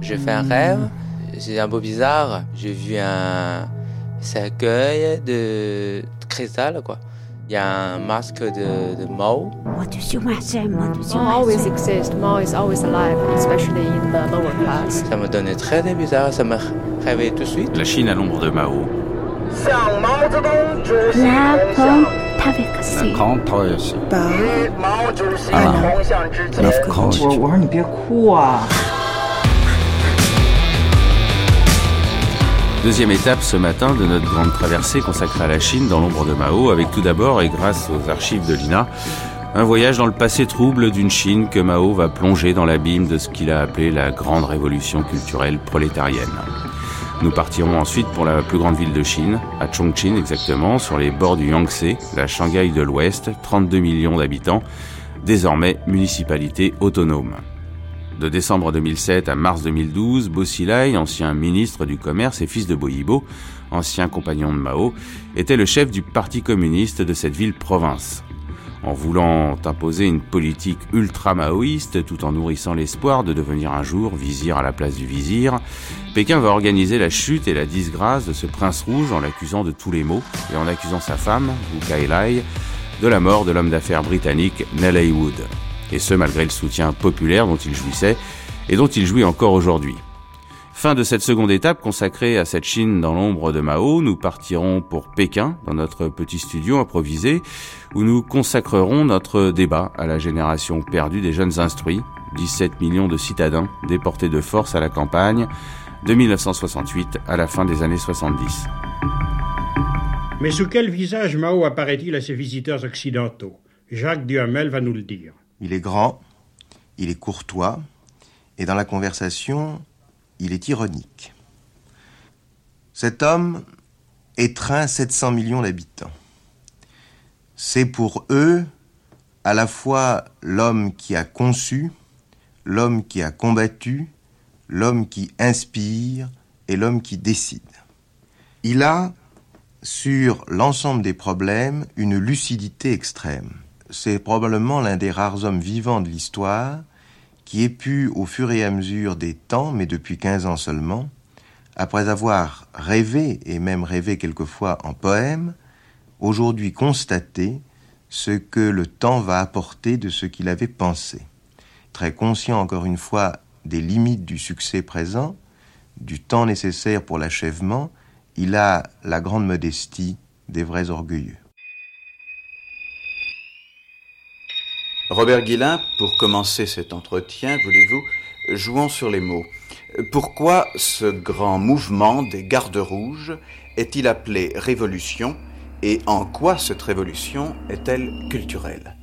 J'ai fait un rêve, c'est un peu bizarre. J'ai vu un cercueil de cristal, quoi. Il y a un masque de, de Mao. Mao always exists. Mao is always alive, especially in the lower class. Ça me donnait très bizarre, ça me réveillait tout de suite. La Chine à l'ombre de Mao. La grande traversée. Alain. Of course. 我我说你别哭啊！ Deuxième étape ce matin de notre grande traversée consacrée à la Chine dans l'ombre de Mao, avec tout d'abord, et grâce aux archives de l'INA, un voyage dans le passé trouble d'une Chine que Mao va plonger dans l'abîme de ce qu'il a appelé la grande révolution culturelle prolétarienne. Nous partirons ensuite pour la plus grande ville de Chine, à Chongqing exactement, sur les bords du Yangtze, la Shanghai de l'Ouest, 32 millions d'habitants, désormais municipalité autonome. De décembre 2007 à mars 2012, Bo Xilai, ancien ministre du Commerce et fils de Bo Yibo, ancien compagnon de Mao, était le chef du Parti communiste de cette ville-province. En voulant imposer une politique ultra-maoïste tout en nourrissant l'espoir de devenir un jour vizir à la place du vizir, Pékin va organiser la chute et la disgrâce de ce prince rouge en l'accusant de tous les maux et en accusant sa femme, Wu Kailai, de la mort de l'homme d'affaires britannique Nellie Wood et ce malgré le soutien populaire dont il jouissait et dont il jouit encore aujourd'hui. Fin de cette seconde étape consacrée à cette Chine dans l'ombre de Mao, nous partirons pour Pékin, dans notre petit studio improvisé, où nous consacrerons notre débat à la génération perdue des jeunes instruits, 17 millions de citadins déportés de force à la campagne, de 1968 à la fin des années 70. Mais sous quel visage Mao apparaît-il à ses visiteurs occidentaux? Jacques Duhamel va nous le dire. Il est grand, il est courtois, et dans la conversation, il est ironique. Cet homme étreint 700 millions d'habitants. C'est pour eux à la fois l'homme qui a conçu, l'homme qui a combattu, l'homme qui inspire et l'homme qui décide. Il a, sur l'ensemble des problèmes, une lucidité extrême c'est probablement l'un des rares hommes vivants de l'histoire qui ait pu, au fur et à mesure des temps, mais depuis 15 ans seulement, après avoir rêvé, et même rêvé quelquefois en poème, aujourd'hui constater ce que le temps va apporter de ce qu'il avait pensé. Très conscient encore une fois des limites du succès présent, du temps nécessaire pour l'achèvement, il a la grande modestie des vrais orgueilleux. Robert Guillain, pour commencer cet entretien, voulez-vous, jouons sur les mots. Pourquoi ce grand mouvement des gardes rouges est-il appelé révolution et en quoi cette révolution est-elle culturelle?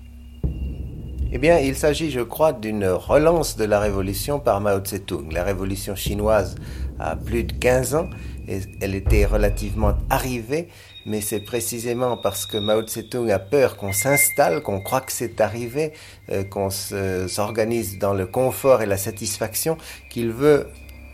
Eh bien, il s'agit, je crois, d'une relance de la révolution par Mao Tse-tung. La révolution chinoise a plus de 15 ans et elle était relativement arrivée mais c'est précisément parce que Mao Tse-tung a peur qu'on s'installe, qu'on croit que c'est arrivé, euh, qu'on s'organise dans le confort et la satisfaction, qu'il veut,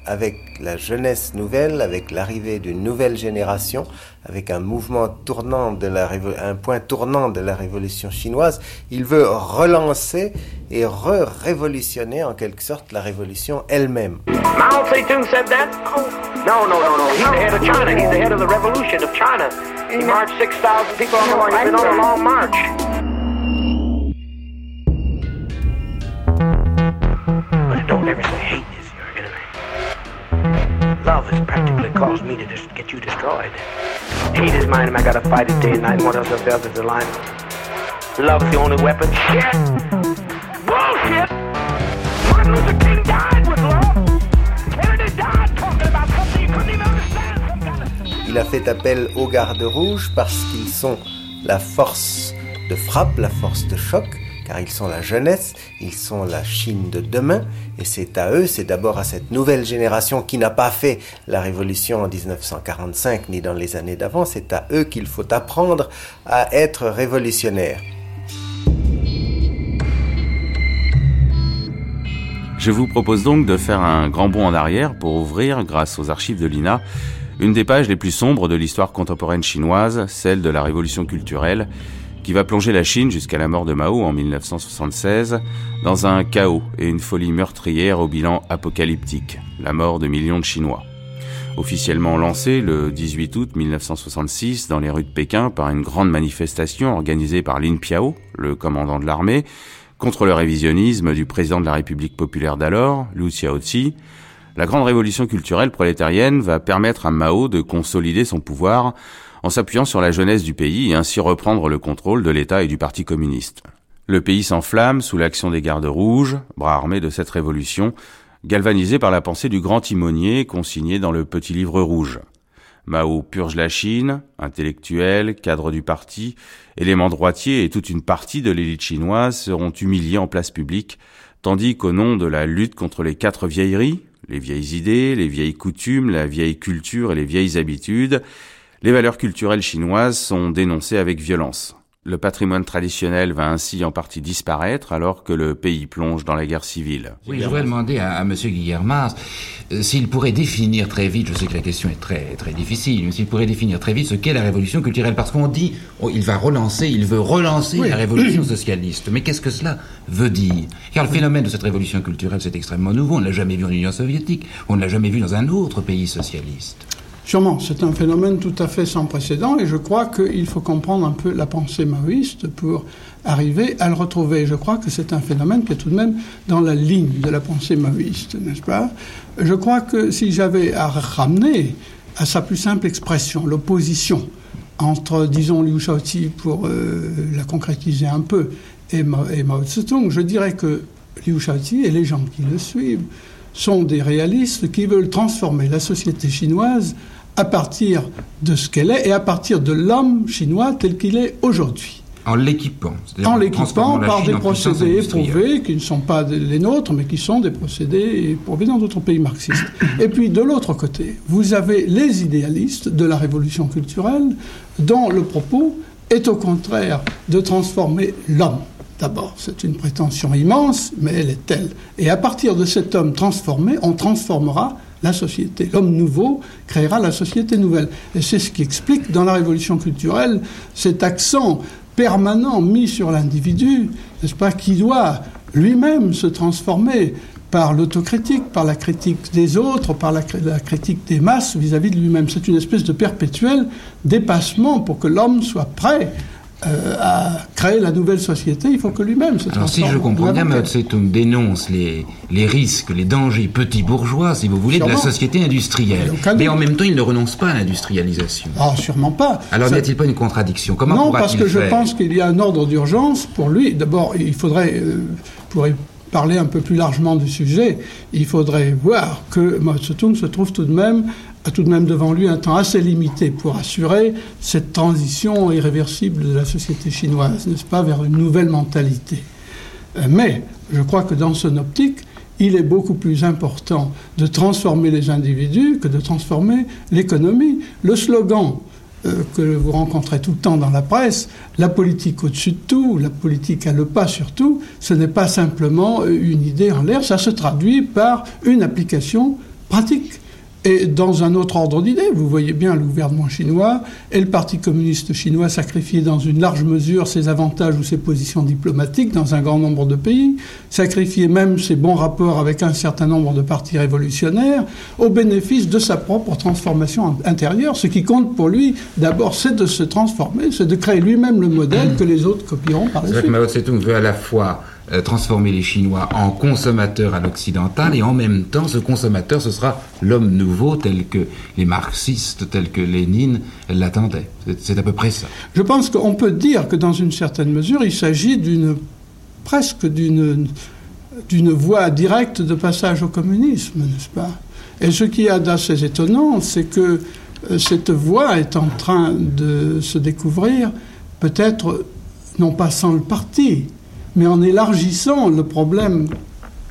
avec la jeunesse nouvelle, avec l'arrivée d'une nouvelle génération, avec un mouvement tournant de la un point tournant de la révolution chinoise, il veut relancer et re-révolutionner en quelque sorte la révolution elle-même. Mao Zedong said that? No, no, no, no. He's the head of China. He's the head of the revolution of China. He marched 6,000 people on the march. He's been on a long march. Don't ever say hate. Love has practically caused me to just get you destroyed. Hate is mine, and I gotta fight it day and night. What else is the line? Love's the only weapon. Shit! Bullshit! Il a fait appel aux gardes rouges parce qu'ils sont la force de frappe, la force de choc, car ils sont la jeunesse, ils sont la Chine de demain, et c'est à eux, c'est d'abord à cette nouvelle génération qui n'a pas fait la révolution en 1945 ni dans les années d'avant, c'est à eux qu'il faut apprendre à être révolutionnaires. Je vous propose donc de faire un grand bond en arrière pour ouvrir, grâce aux archives de l'INA, une des pages les plus sombres de l'histoire contemporaine chinoise, celle de la révolution culturelle, qui va plonger la Chine jusqu'à la mort de Mao en 1976 dans un chaos et une folie meurtrière au bilan apocalyptique, la mort de millions de Chinois. Officiellement lancé le 18 août 1966 dans les rues de Pékin par une grande manifestation organisée par Lin Piao, le commandant de l'armée, contre le révisionnisme du président de la République populaire d'alors, Liu Xiaozi, la grande révolution culturelle prolétarienne va permettre à Mao de consolider son pouvoir en s'appuyant sur la jeunesse du pays et ainsi reprendre le contrôle de l'État et du Parti communiste. Le pays s'enflamme sous l'action des gardes rouges, bras armés de cette révolution, galvanisé par la pensée du grand timonier consigné dans le petit livre rouge. Mao purge la Chine, intellectuel, cadre du parti, éléments droitiers et toute une partie de l'élite chinoise seront humiliés en place publique, tandis qu'au nom de la lutte contre les quatre vieilleries, les vieilles idées, les vieilles coutumes, la vieille culture et les vieilles habitudes, les valeurs culturelles chinoises sont dénoncées avec violence. Le patrimoine traditionnel va ainsi en partie disparaître alors que le pays plonge dans la guerre civile. Oui, je voudrais demander à, à M. Guillermas euh, s'il pourrait définir très vite, je sais que la question est très, très difficile, mais s'il pourrait définir très vite ce qu'est la révolution culturelle. Parce qu'on dit, oh, il va relancer, il veut relancer la révolution socialiste. Mais qu'est-ce que cela veut dire? Car le phénomène de cette révolution culturelle, c'est extrêmement nouveau. On ne l'a jamais vu en Union soviétique, on ne l'a jamais vu dans un autre pays socialiste. Sûrement, c'est un phénomène tout à fait sans précédent et je crois qu'il faut comprendre un peu la pensée maoïste pour arriver à le retrouver. Je crois que c'est un phénomène qui est tout de même dans la ligne de la pensée maoïste, n'est-ce pas? Je crois que si j'avais à ramener à sa plus simple expression l'opposition entre, disons, Liu Shaoqi pour euh, la concrétiser un peu et, Mao, Tse-tung, je dirais que Liu Shaoqi et les gens qui le suivent sont des réalistes qui veulent transformer la société chinoise à partir de ce qu'elle est et à partir de l'homme chinois tel qu'il est aujourd'hui. En l'équipant. En l'équipant par des procédés éprouvés qui ne sont pas les nôtres, mais qui sont des procédés éprouvés dans d'autres pays marxistes. Et puis de l'autre côté, vous avez les idéalistes de la révolution culturelle dont le propos est au contraire de transformer l'homme. D'abord, c'est une prétention immense, mais elle est telle. Et à partir de cet homme transformé, on transformera la société. L'homme nouveau créera la société nouvelle. Et c'est ce qui explique dans la révolution culturelle cet accent permanent mis sur l'individu, n'est-ce pas, qui doit lui-même se transformer par l'autocritique, par la critique des autres, par la, critique des masses vis-à-vis -vis de lui-même. C'est une espèce de perpétuel dépassement pour que l'homme soit prêt euh, à créer la nouvelle société, il faut que lui-même se transforme. Alors si je comprends bien, Tse-tung dénonce les, les risques, les dangers petits bourgeois, si vous voulez, sûrement. de la société industrielle. Mais en même temps, il ne renonce pas à l'industrialisation. Ah, sûrement pas. Alors n'y a-t-il pas une contradiction? Comment Non, parce que je pense qu'il y a un ordre d'urgence pour lui. D'abord, il faudrait, euh, pour parler un peu plus largement du sujet, il faudrait voir que Mao Tse-tung se trouve tout de même a tout de même devant lui un temps assez limité pour assurer cette transition irréversible de la société chinoise, n'est-ce pas, vers une nouvelle mentalité. Euh, mais je crois que dans son optique, il est beaucoup plus important de transformer les individus que de transformer l'économie. Le slogan euh, que vous rencontrez tout le temps dans la presse, la politique au-dessus de tout, la politique à le pas sur tout, ce n'est pas simplement une idée en l'air, ça se traduit par une application pratique. Et dans un autre ordre d'idée, vous voyez bien le gouvernement chinois et le Parti communiste chinois sacrifier dans une large mesure ses avantages ou ses positions diplomatiques dans un grand nombre de pays, sacrifier même ses bons rapports avec un certain nombre de partis révolutionnaires au bénéfice de sa propre transformation intérieure. Ce qui compte pour lui, d'abord, c'est de se transformer, c'est de créer lui-même le modèle que les autres copieront par la suite. Mao Tse-tung veut à la fois euh, transformer les Chinois en consommateurs à l'occidental et en même temps ce consommateur ce sera l'homme nouveau tel que les marxistes, tel que Lénine l'attendaient. C'est à peu près ça. Je pense qu'on peut dire que dans une certaine mesure il s'agit d'une presque d'une voie directe de passage au communisme, n'est-ce pas? Et ce qui est d'assez étonnant, c'est que euh, cette voie est en train de se découvrir, peut-être non pas sans le parti, mais en élargissant le problème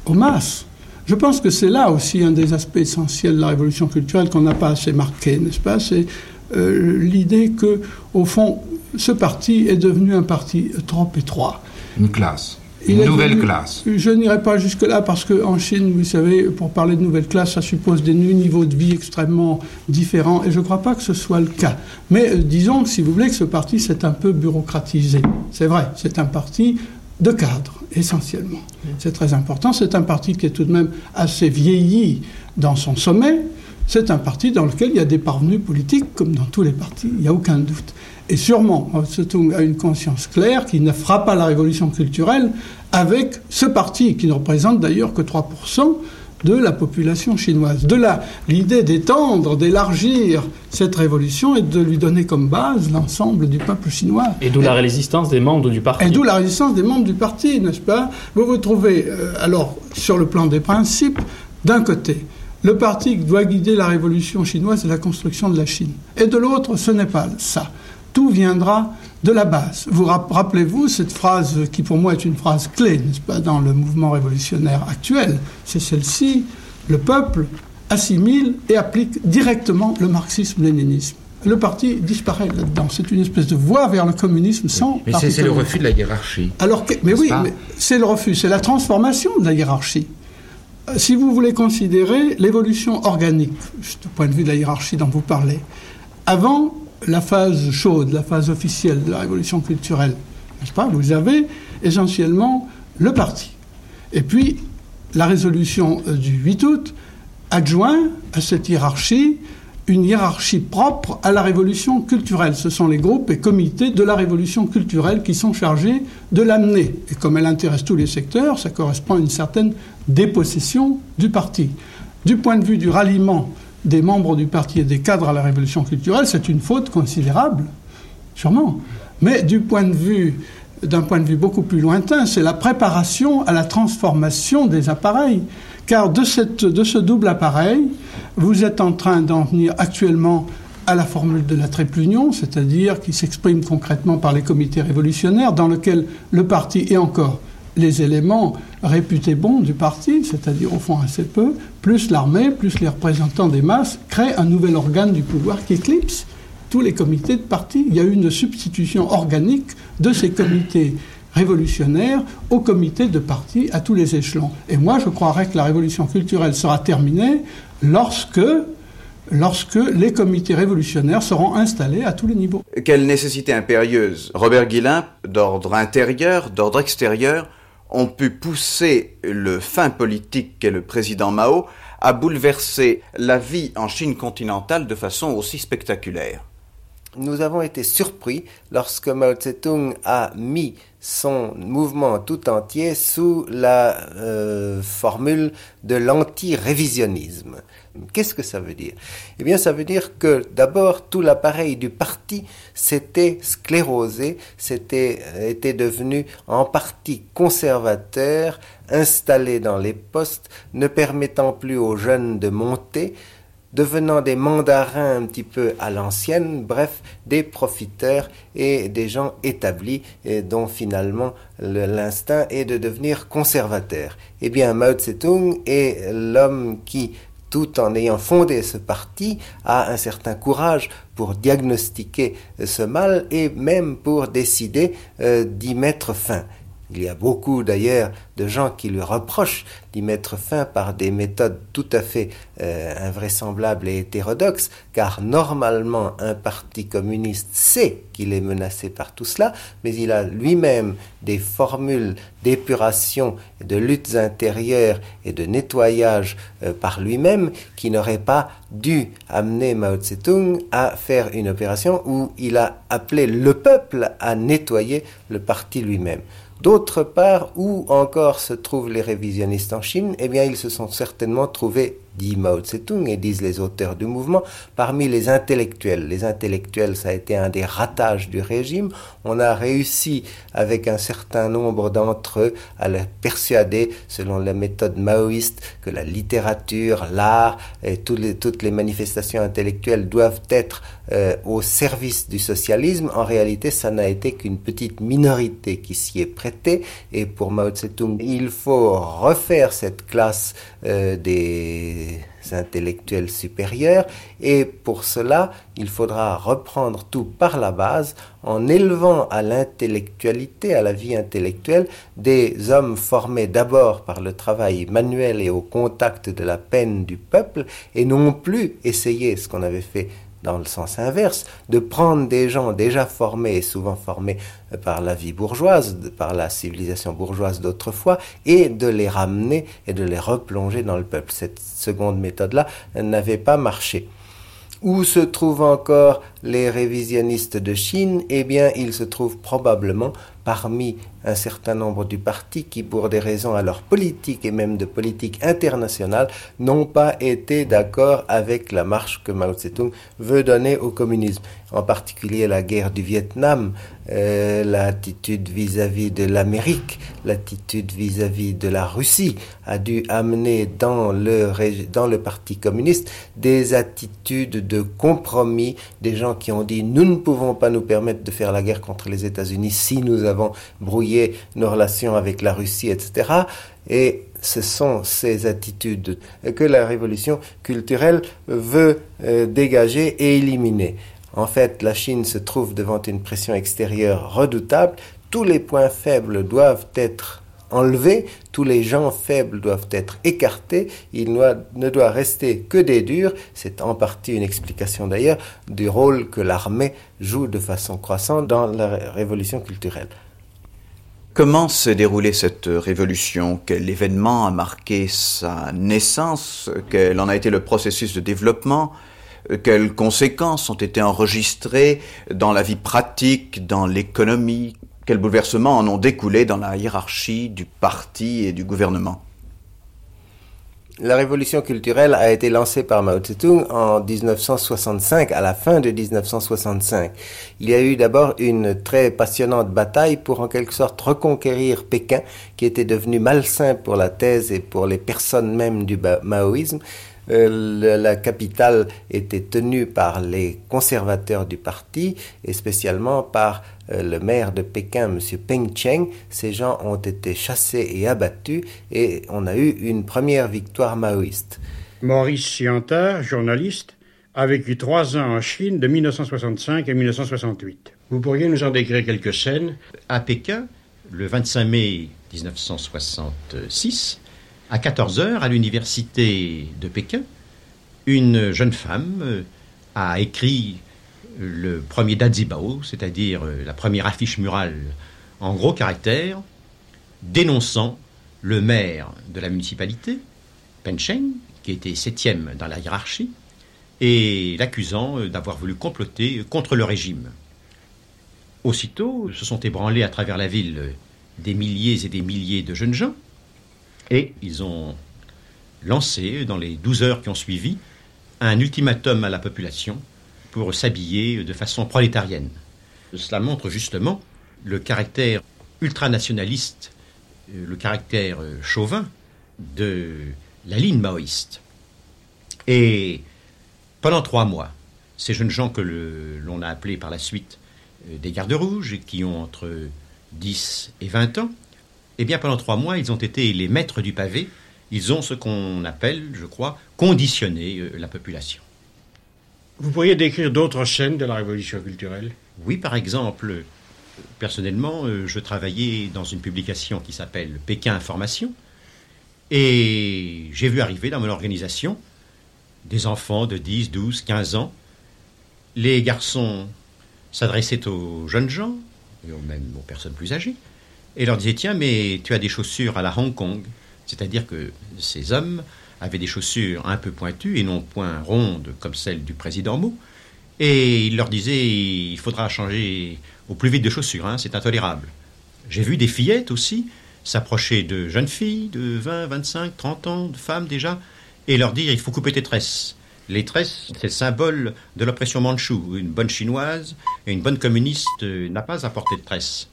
aux masses. Je pense que c'est là aussi un des aspects essentiels de la révolution culturelle qu'on n'a pas assez marqué, n'est-ce pas? C'est euh, l'idée que, au fond, ce parti est devenu un parti trop étroit. Une classe. Une nouvelle classe. Je n'irai pas jusque-là parce qu'en Chine, vous savez, pour parler de nouvelle classe, ça suppose des niveaux de vie extrêmement différents et je ne crois pas que ce soit le cas. Mais euh, disons, si vous voulez, que ce parti s'est un peu bureaucratisé. C'est vrai, c'est un parti de cadre, essentiellement. C'est très important. C'est un parti qui est tout de même assez vieilli dans son sommet. C'est un parti dans lequel il y a des parvenus politiques, comme dans tous les partis, il n'y a aucun doute. Et sûrement, Tse-tung a une conscience claire qui ne fera pas la révolution culturelle avec ce parti, qui ne représente d'ailleurs que 3% de la population chinoise. De là, l'idée d'étendre, d'élargir cette révolution et de lui donner comme base l'ensemble du peuple chinois. Et d'où la résistance des membres du parti. Et d'où la résistance des membres du parti, n'est-ce pas? Vous vous trouvez, euh, alors, sur le plan des principes, d'un côté, le parti qui doit guider la révolution chinoise et la construction de la Chine. Et de l'autre, ce n'est pas ça tout viendra de la base. Vous rappelez-vous cette phrase qui pour moi est une phrase clé, n'est-ce pas, dans le mouvement révolutionnaire actuel C'est celle-ci le peuple assimile et applique directement le marxisme-léninisme. Le parti disparaît là-dedans. C'est une espèce de voie vers le communisme sans. Mais c'est le refus de la hiérarchie. Alors mais oui, c'est le refus, c'est la transformation de la hiérarchie. Euh, si vous voulez considérer l'évolution organique, du point de vue de la hiérarchie dont vous parlez, avant, la phase chaude, la phase officielle de la révolution culturelle, n'est-ce pas? Vous avez essentiellement le parti. Et puis, la résolution euh, du 8 août adjoint à cette hiérarchie une hiérarchie propre à la révolution culturelle. Ce sont les groupes et comités de la révolution culturelle qui sont chargés de l'amener. Et comme elle intéresse tous les secteurs, ça correspond à une certaine dépossession du parti. Du point de vue du ralliement des membres du parti et des cadres à la révolution culturelle, c'est une faute considérable, sûrement. Mais d'un point de vue beaucoup plus lointain, c'est la préparation à la transformation des appareils. Car de, ce double appareil, vous êtes en train d'en venir actuellement à la formule de la triple union, c'est-à-dire qui s'exprime concrètement par les comités révolutionnaires, dans lequel le parti est encore les éléments réputés bons du parti, c'est-à-dire au fond assez peu, plus l'armée, plus les représentants des masses, créent un nouvel organe du pouvoir qui éclipse tous les comités de parti. Il y a eu une substitution organique de ces comités révolutionnaires aux comités de parti à tous les échelons. Et moi, je croirais que la révolution culturelle sera terminée lorsque lorsque les comités révolutionnaires seront installés à tous les niveaux. Quelle nécessité impérieuse. Robert Guillain, d'ordre intérieur, d'ordre extérieur, ont pu pousser le fin politique qu'est le président Mao à bouleverser la vie en Chine continentale de façon aussi spectaculaire. Nous avons été surpris lorsque Mao Tse-tung a mis son mouvement tout entier sous la euh, formule de l'anti-révisionnisme. Qu'est-ce que ça veut dire? Eh bien, ça veut dire que d'abord, tout l'appareil du parti s'était sclérosé, s'était euh, était devenu en partie conservateur, installé dans les postes, ne permettant plus aux jeunes de monter, devenant des mandarins un petit peu à l'ancienne, bref, des profiteurs et des gens établis et dont finalement l'instinct est de devenir conservateur. Eh bien, Mao Tse-tung est l'homme qui tout en ayant fondé ce parti, a un certain courage pour diagnostiquer ce mal et même pour décider euh, d'y mettre fin. Il y a beaucoup d'ailleurs de gens qui lui reprochent d'y mettre fin par des méthodes tout à fait euh, invraisemblables et hétérodoxes, car normalement un parti communiste sait qu'il est menacé par tout cela, mais il a lui-même des formules d'épuration, de luttes intérieures et de nettoyage euh, par lui-même qui n'auraient pas dû amener Mao Tse-tung à faire une opération où il a appelé le peuple à nettoyer le parti lui-même. D'autre part, où encore se trouvent les révisionnistes en Chine Eh bien, ils se sont certainement trouvés dit Mao Tse-tung et disent les auteurs du mouvement, parmi les intellectuels. Les intellectuels, ça a été un des ratages du régime. On a réussi, avec un certain nombre d'entre eux, à les persuader, selon la méthode maoïste, que la littérature, l'art et toutes les, toutes les manifestations intellectuelles doivent être euh, au service du socialisme. En réalité, ça n'a été qu'une petite minorité qui s'y est prêtée. Et pour Mao Tse-tung, il faut refaire cette classe euh, des intellectuels supérieurs. Et pour cela il faudra reprendre tout par la base en élevant à l'intellectualité, à la vie intellectuelle, des hommes formés d'abord par le travail manuel et au contact de la peine du peuple et non plus essayer ce qu'on avait fait dans le sens inverse, de prendre des gens déjà formés et souvent formés par la vie bourgeoise, par la civilisation bourgeoise d'autrefois, et de les ramener et de les replonger dans le peuple. Cette seconde méthode-là n'avait pas marché. Où se trouvent encore les révisionnistes de Chine? Eh bien, ils se trouvent probablement parmi un certain nombre du parti qui, pour des raisons alors politiques et même de politique internationale, n'ont pas été d'accord avec la marche que Mao Tse-tung veut donner au communisme. En particulier la guerre du Vietnam, euh, l'attitude vis-à-vis de l'Amérique, l'attitude vis-à-vis de la Russie a dû amener dans le, dans le parti communiste des attitudes de compromis, des gens qui ont dit nous ne pouvons pas nous permettre de faire la guerre contre les États-Unis si nous avons brouillé nos relations avec la Russie, etc. Et ce sont ces attitudes que la révolution culturelle veut euh, dégager et éliminer. En fait, la Chine se trouve devant une pression extérieure redoutable. Tous les points faibles doivent être enlevés, tous les gens faibles doivent être écartés, il ne doit rester que des durs, c'est en partie une explication d'ailleurs du rôle que l'armée joue de façon croissante dans la révolution culturelle. Comment s'est déroulée cette révolution? Quel événement a marqué sa naissance? Quel en a été le processus de développement? Quelles conséquences ont été enregistrées dans la vie pratique, dans l'économie? Quels bouleversements en ont découlé dans la hiérarchie du parti et du gouvernement? La révolution culturelle a été lancée par Mao Tse-tung en 1965, à la fin de 1965. Il y a eu d'abord une très passionnante bataille pour en quelque sorte reconquérir Pékin, qui était devenu malsain pour la thèse et pour les personnes mêmes du maoïsme. Euh, la capitale était tenue par les conservateurs du parti et spécialement par euh, le maire de Pékin, M. Peng Cheng. Ces gens ont été chassés et abattus et on a eu une première victoire maoïste. Maurice Sianta, journaliste, a vécu trois ans en Chine de 1965 à 1968. Vous pourriez nous en décrire quelques scènes À Pékin, le 25 mai 1966, à 14 heures, à l'université de Pékin, une jeune femme euh, a écrit le premier Dazibao, c'est-à-dire euh, la première affiche murale en gros caractères, dénonçant le maire de la municipalité, Pencheng, qui était septième dans la hiérarchie, et l'accusant euh, d'avoir voulu comploter contre le régime. Aussitôt se sont ébranlés à travers la ville des milliers et des milliers de jeunes gens, et ils ont lancé, dans les douze heures qui ont suivi, un ultimatum à la population pour s'habiller de façon prolétarienne. Cela montre justement le caractère ultranationaliste, euh, le caractère euh, chauvin de la ligne maoïste. Et pendant trois mois, ces jeunes gens que l'on a appelés par la suite euh, des gardes rouges, qui ont entre 10 et 20 ans, eh bien pendant trois mois, ils ont été les maîtres du pavé, ils ont ce qu'on appelle, je crois, conditionné la population. Vous pourriez décrire d'autres scènes de la révolution culturelle? Oui, par exemple, personnellement, euh, je travaillais dans une publication qui s'appelle Pékin Information, et j'ai vu arriver dans mon organisation des enfants de 10, 12, 15 ans. Les garçons s'adressaient aux jeunes gens, et même aux personnes plus âgées, et leur disaient Tiens, mais tu as des chaussures à la Hong Kong. C'est-à-dire que ces hommes avait des chaussures un peu pointues et non point rondes comme celles du président Mou. Et il leur disait il faudra changer au plus vite de chaussures, hein, c'est intolérable. J'ai vu des fillettes aussi s'approcher de jeunes filles de 20, 25, 30 ans, de femmes déjà, et leur dire il faut couper tes tresses. Les tresses, c'est le symbole de l'oppression manchoue. Une bonne chinoise et une bonne communiste n'a pas à porter de tresses.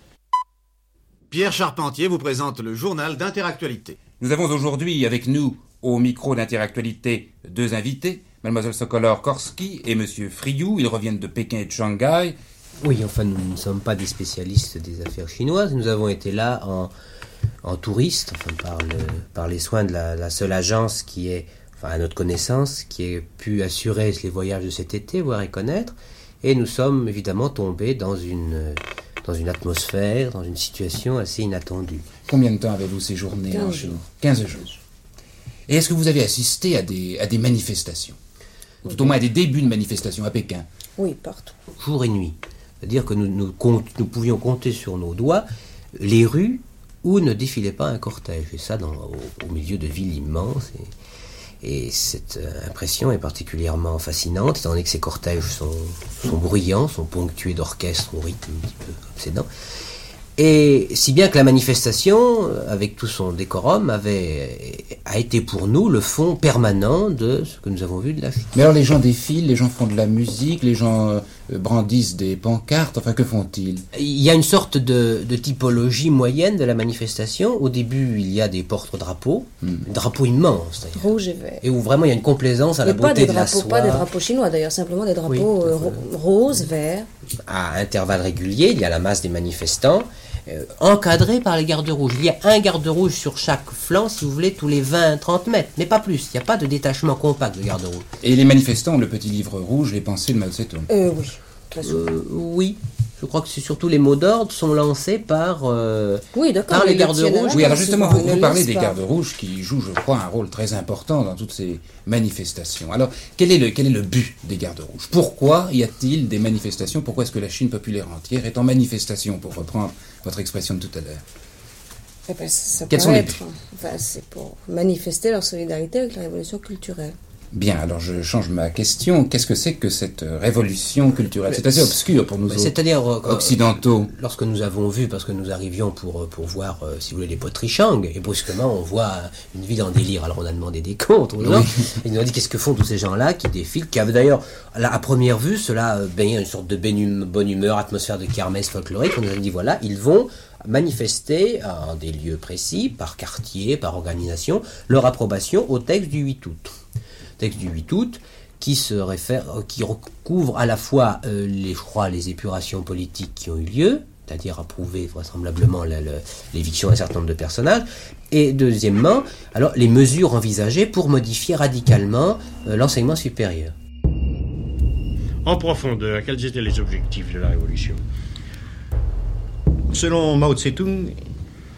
Pierre Charpentier vous présente le journal d'Interactualité. Nous avons aujourd'hui avec nous au micro d'Interactualité, deux invités, Mademoiselle Sokolor Korski et Monsieur Friou. Ils reviennent de Pékin et de Shanghai. Oui, enfin, nous ne sommes pas des spécialistes des affaires chinoises. Nous avons été là en, en touriste, enfin, par, le, par les soins de la, seule agence qui est enfin à notre connaissance, qui ait pu assurer les voyages de cet été, voir et connaître. Et nous sommes évidemment tombés dans une, dans une atmosphère, dans une situation assez inattendue. Combien de temps avez-vous séjourné en Quinze Chine jours. 15 jours. Et est-ce que vous avez assisté à des, à des manifestations? Ou Tout au moins à des débuts de manifestations à Pékin? Oui, partout. jour et nuit. C'est-à-dire que nous, nous, compte- nous pouvions compter sur nos doigts les rues où ne défilait pas un cortège. Et ça, dans, au, au milieu de villes immenses. Et, et cette euh, impression est particulièrement fascinante, étant donné que ces cortèges sont, bruyants, sont ponctués d'orchestres au rythme un petit peu obsédant. Et si bien que la manifestation, avec tout son décorum, avait, a été pour nous le fond permanent de ce que nous avons vu de la Chine. Mais alors les gens défilent, les gens font de la musique, les gens euh, brandissent des pancartes, enfin que font-ils? Il y a une sorte de, de typologie moyenne de la manifestation. Au début, il y a des porte-drapeaux, drapeaux immenses d'ailleurs. Rouge et vert. Et où vraiment il y a une complaisance à la beauté des de la drapeaux, soie. pas des drapeaux chinois d'ailleurs, simplement des drapeaux euh, ro- roses, verts. À intervalles réguliers, il y a la masse des manifestants, euh, encadrés par les gardes rouges. Il y a un garde rouge sur chaque flanc, si vous voulez, tous les 20-30 mètres, mais pas plus. Il n'y a pas de détachement compact de garde rouge. Et les manifestants ont le petit livre rouge, les pensées de Mao. Euh, oui. Euh, oui. Je crois que c'est surtout les mots d'ordre sont lancés par, euh, Oui, d'accord, par les gardes rouges. Oui, alors justement, vous, vous parlez des gardes rouges qui jouent, je crois, un rôle très important dans toutes ces manifestations. Alors, quel est le, quel est le but des gardes rouges? Pourquoi y a-t-il des manifestations? Pourquoi est-ce que la Chine populaire entière est en manifestation, pour reprendre votre expression de tout à l'heure? Eh ben, ça, ça Quels sont les être, enfin, c'est pour manifester leur solidarité avec la révolution culturelle. Bien, alors je change ma question. Qu'est-ce que c'est que cette euh, révolution culturelle? C'est assez obscur pour nous C'est-à-dire euh, occidentaux. Lorsque nous avons vu, parce que nous arrivions pour, euh, pour voir, euh, si vous voulez, les poteries Shang, et brusquement on voit une ville en délire. Alors on a demandé des comptes aux gens, et nous ont dit qu'est-ce que font tous ces gens-là qui défilent, qui avaient d'ailleurs, à première vue, cela euh, baignait une sorte de bonne humeur, atmosphère de kermesse folklorique. On nous a dit voilà, ils vont manifester en des lieux précis, par quartier, par organisation, leur approbation au texte du 8 août. Texte du 8 août qui se réfère, euh, qui recouvre à la fois euh, les, je crois, les épurations politiques qui ont eu lieu, c'est-à-dire approuver vraisemblablement la- le- l'éviction d'un certain nombre de personnages, et deuxièmement, alors les mesures envisagées pour modifier radicalement euh, l'enseignement supérieur. En profondeur, quels étaient les objectifs de la révolution? Selon Mao Tse-tung,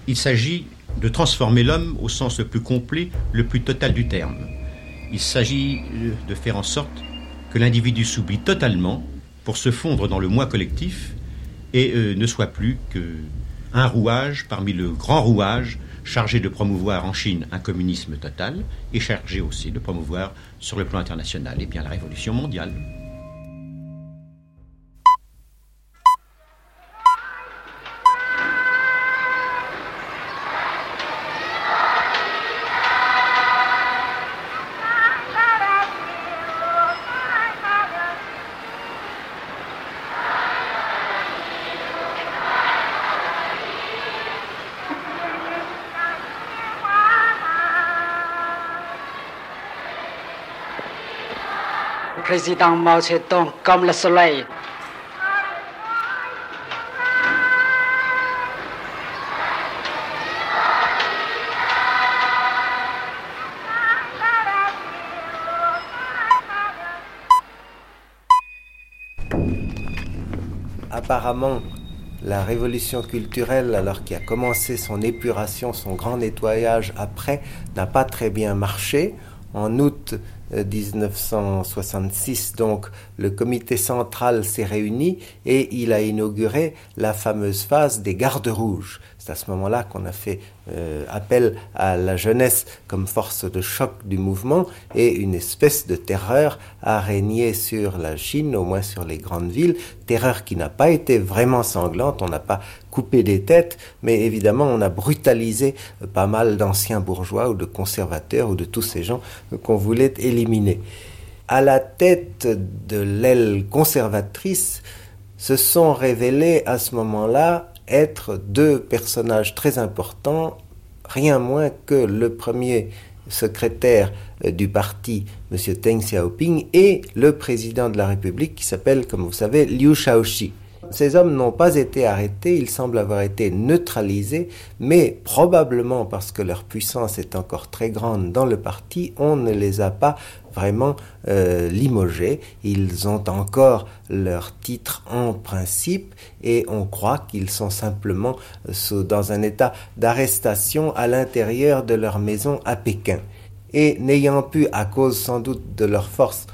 il s'agit de transformer l'homme au sens le plus complet, le plus total du terme. Il s'agit euh, de faire en sorte que l'individu s'oublie totalement pour se fondre dans le moi collectif et euh, ne soit plus que un rouage parmi le grand rouage chargé de promouvoir en Chine un communisme total et chargé aussi de promouvoir sur le plan international eh bien, la révolution mondiale. Comme le soleil. Apparemment, la révolution culturelle, alors qui a commencé son épuration, son grand nettoyage après, n'a pas très bien marché. En août 1966, donc, le comité central s'est réuni et il a inauguré la fameuse phase des gardes rouges. C'est à ce moment-là qu'on a fait euh, appel à la jeunesse comme force de choc du mouvement et une espèce de terreur a régné sur la Chine, au moins sur les grandes villes, terreur qui n'a pas été vraiment sanglante, on n'a pas coupé des têtes, mais évidemment on a brutalisé euh, pas mal d'anciens bourgeois ou de conservateurs ou de tous ces gens euh, qu'on voulait éliminer. À la tête de l'aile conservatrice se sont révélés à ce moment-là être deux personnages très importants, rien moins que le premier secrétaire euh, du parti, M. Deng Xiaoping, et le président de la République qui s'appelle, comme vous savez, Liu Shaoxi. Ces hommes n'ont pas été arrêtés, ils semblent avoir été neutralisés, mais probablement parce que leur puissance est encore très grande dans le parti, on ne les a pas vraiment euh, limogés. Ils ont encore leur titre en principe et on croit qu'ils sont simplement dans un état d'arrestation à l'intérieur de leur maison à Pékin. Et n'ayant pu, à cause sans doute de leur force,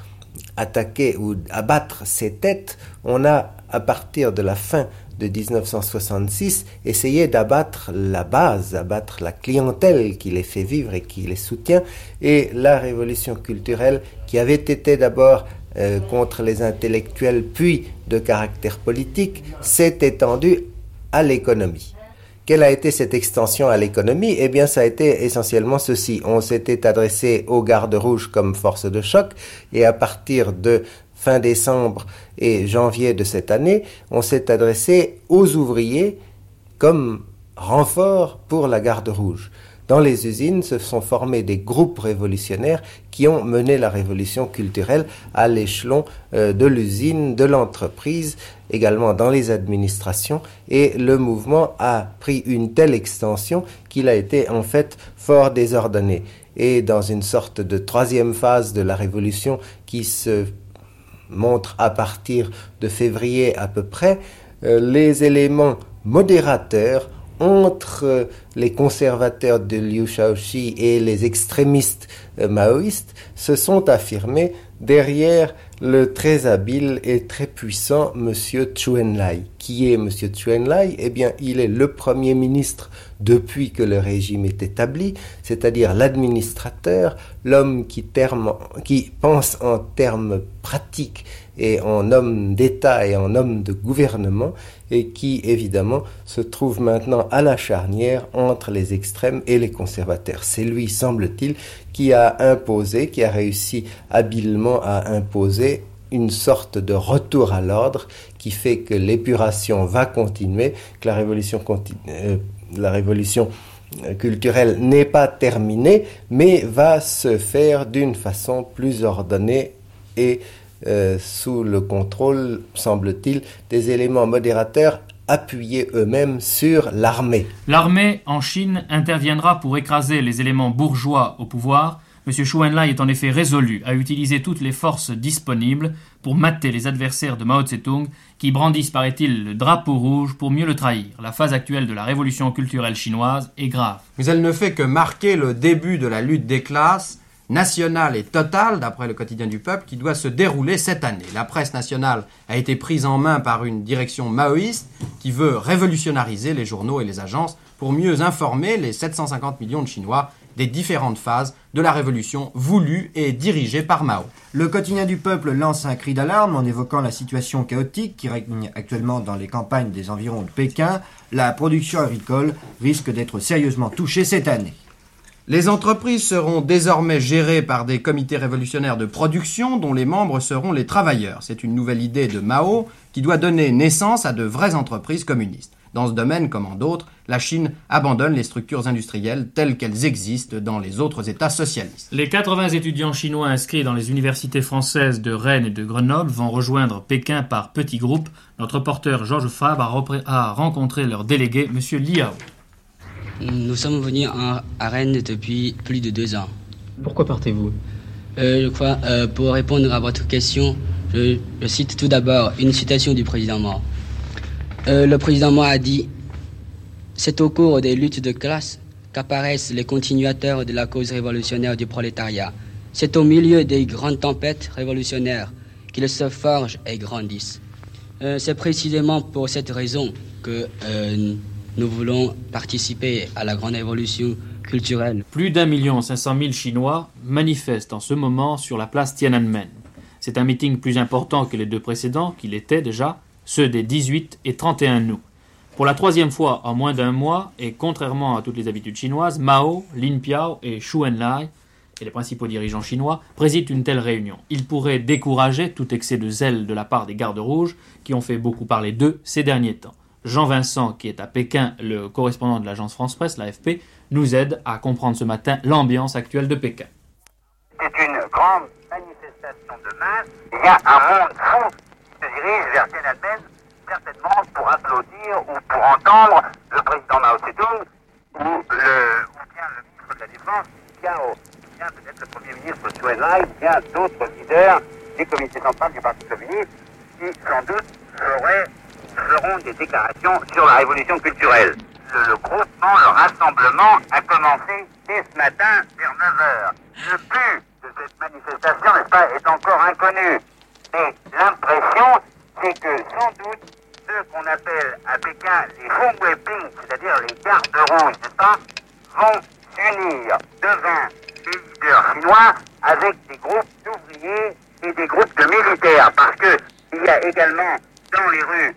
attaquer ou abattre ces têtes, on a, à partir de la fin de 1966, essayé d'abattre la base, abattre la clientèle qui les fait vivre et qui les soutient, et la révolution culturelle qui avait été d'abord euh, contre les intellectuels puis de caractère politique s'est étendue à l'économie. Quelle a été cette extension à l'économie? Eh bien, ça a été essentiellement ceci. On s'était adressé aux gardes rouges comme force de choc, et à partir de fin décembre et janvier de cette année, on s'est adressé aux ouvriers comme renfort pour la garde rouge. Dans les usines se sont formés des groupes révolutionnaires qui ont mené la révolution culturelle à l'échelon euh, de l'usine, de l'entreprise, également dans les administrations, et le mouvement a pris une telle extension qu'il a été en fait fort désordonné. Et dans une sorte de troisième phase de la révolution qui se montre à partir de février à peu près, euh, les éléments modérateurs entre les conservateurs de Liu Shaoxi et les extrémistes euh, maoïstes se sont affirmés derrière le très habile et très puissant monsieur Chuen Lai. Qui est monsieur Chuen Lai Eh bien, il est le premier ministre depuis que le régime est établi, c'est-à-dire l'administrateur, l'homme qui pense en termes pratiques et en homme d'État et en homme de gouvernement, et qui évidemment se trouve maintenant à la charnière entre les extrêmes et les conservateurs. C'est lui, semble-t-il, qui a imposé, qui a réussi habilement à imposer une sorte de retour à l'ordre qui fait que l'épuration va continuer, que la révolution, euh, la révolution euh, culturelle n'est pas terminée, mais va se faire d'une façon plus ordonnée et euh, sous le contrôle, semble-t-il, des éléments modérateurs appuyés eux-mêmes sur l'armée. L'armée en Chine interviendra pour écraser les éléments bourgeois au pouvoir. M. Xu Enlai est en effet résolu à utiliser toutes les forces disponibles pour mater les adversaires de Mao Tse-tung qui brandissent, paraît-il, le drapeau rouge pour mieux le trahir. La phase actuelle de la révolution culturelle chinoise est grave. Mais elle ne fait que marquer le début de la lutte des classes nationale et totale, d'après le quotidien du peuple, qui doit se dérouler cette année. La presse nationale a été prise en main par une direction maoïste qui veut révolutionnariser les journaux et les agences pour mieux informer les 750 millions de Chinois des différentes phases de la révolution voulue et dirigée par Mao. Le quotidien du peuple lance un cri d'alarme en évoquant la situation chaotique qui règne actuellement dans les campagnes des environs de Pékin. La production agricole risque d'être sérieusement touchée cette année. Les entreprises seront désormais gérées par des comités révolutionnaires de production dont les membres seront les travailleurs. C'est une nouvelle idée de Mao qui doit donner naissance à de vraies entreprises communistes. Dans ce domaine, comme en d'autres, la Chine abandonne les structures industrielles telles qu'elles existent dans les autres États socialistes. Les 80 étudiants chinois inscrits dans les universités françaises de Rennes et de Grenoble vont rejoindre Pékin par petits groupes. Notre porteur Georges Fabre a, rencontré leur délégué, M. Liao. Nous sommes venus à Rennes depuis plus de deux ans. Pourquoi partez-vous? Euh, Je crois, euh, pour répondre à votre question, je, cite tout d'abord une citation du président Mao. Euh, le président Mao a dit C'est au cours des luttes de classe qu'apparaissent les continuateurs de la cause révolutionnaire du prolétariat. C'est au milieu des grandes tempêtes révolutionnaires qu'ils se forgent et grandissent. C'est précisément pour cette raison que nous voulons participer à la grande évolution culturelle. Plus d'un million cinq cent mille Chinois manifestent en ce moment sur la place Tiananmen. C'est un meeting plus important que les deux précédents, qu'il était déjà, ceux des 18 et 31 août. Pour la troisième fois en moins d'un mois, et contrairement à toutes les habitudes chinoises, Mao, Lin Piao et Xu Enlai, et les principaux dirigeants chinois, président une telle réunion. Ils pourraient décourager tout excès de zèle de la part des gardes rouges, qui ont fait beaucoup parler d'eux ces derniers temps. Jean Vincent, qui est à Pékin, le correspondant de l'agence France-Presse, l'AFP, nous aide à comprendre ce matin l'ambiance actuelle de Pékin. C'est une grande manifestation de masse. Il y a un monde fou qui se dirige vers Tiananmen, certainement pour applaudir ou pour entendre le président Mao Zedong ou, ou bien le ministre de la Défense, bien, peut-être le Premier ministre Zhou Enlai, bien d'autres leaders du comité central du Parti communiste qui, sans doute, feraient, feront des déclarations sur la révolution culturelle. Le, groupement, le rassemblement a commencé dès ce matin vers 9h. Le but de cette manifestation, n'est-ce pas, est encore inconnu. Mais l'impression, c'est que sans doute ceux qu'on appelle à Pékin les Hongwei Ping, c'est-à-dire les gardes rouges, n'est-ce pas, vont s'unir devant les leaders chinois avec des groupes d'ouvriers et des groupes de militaires, parce que il y a également dans les rues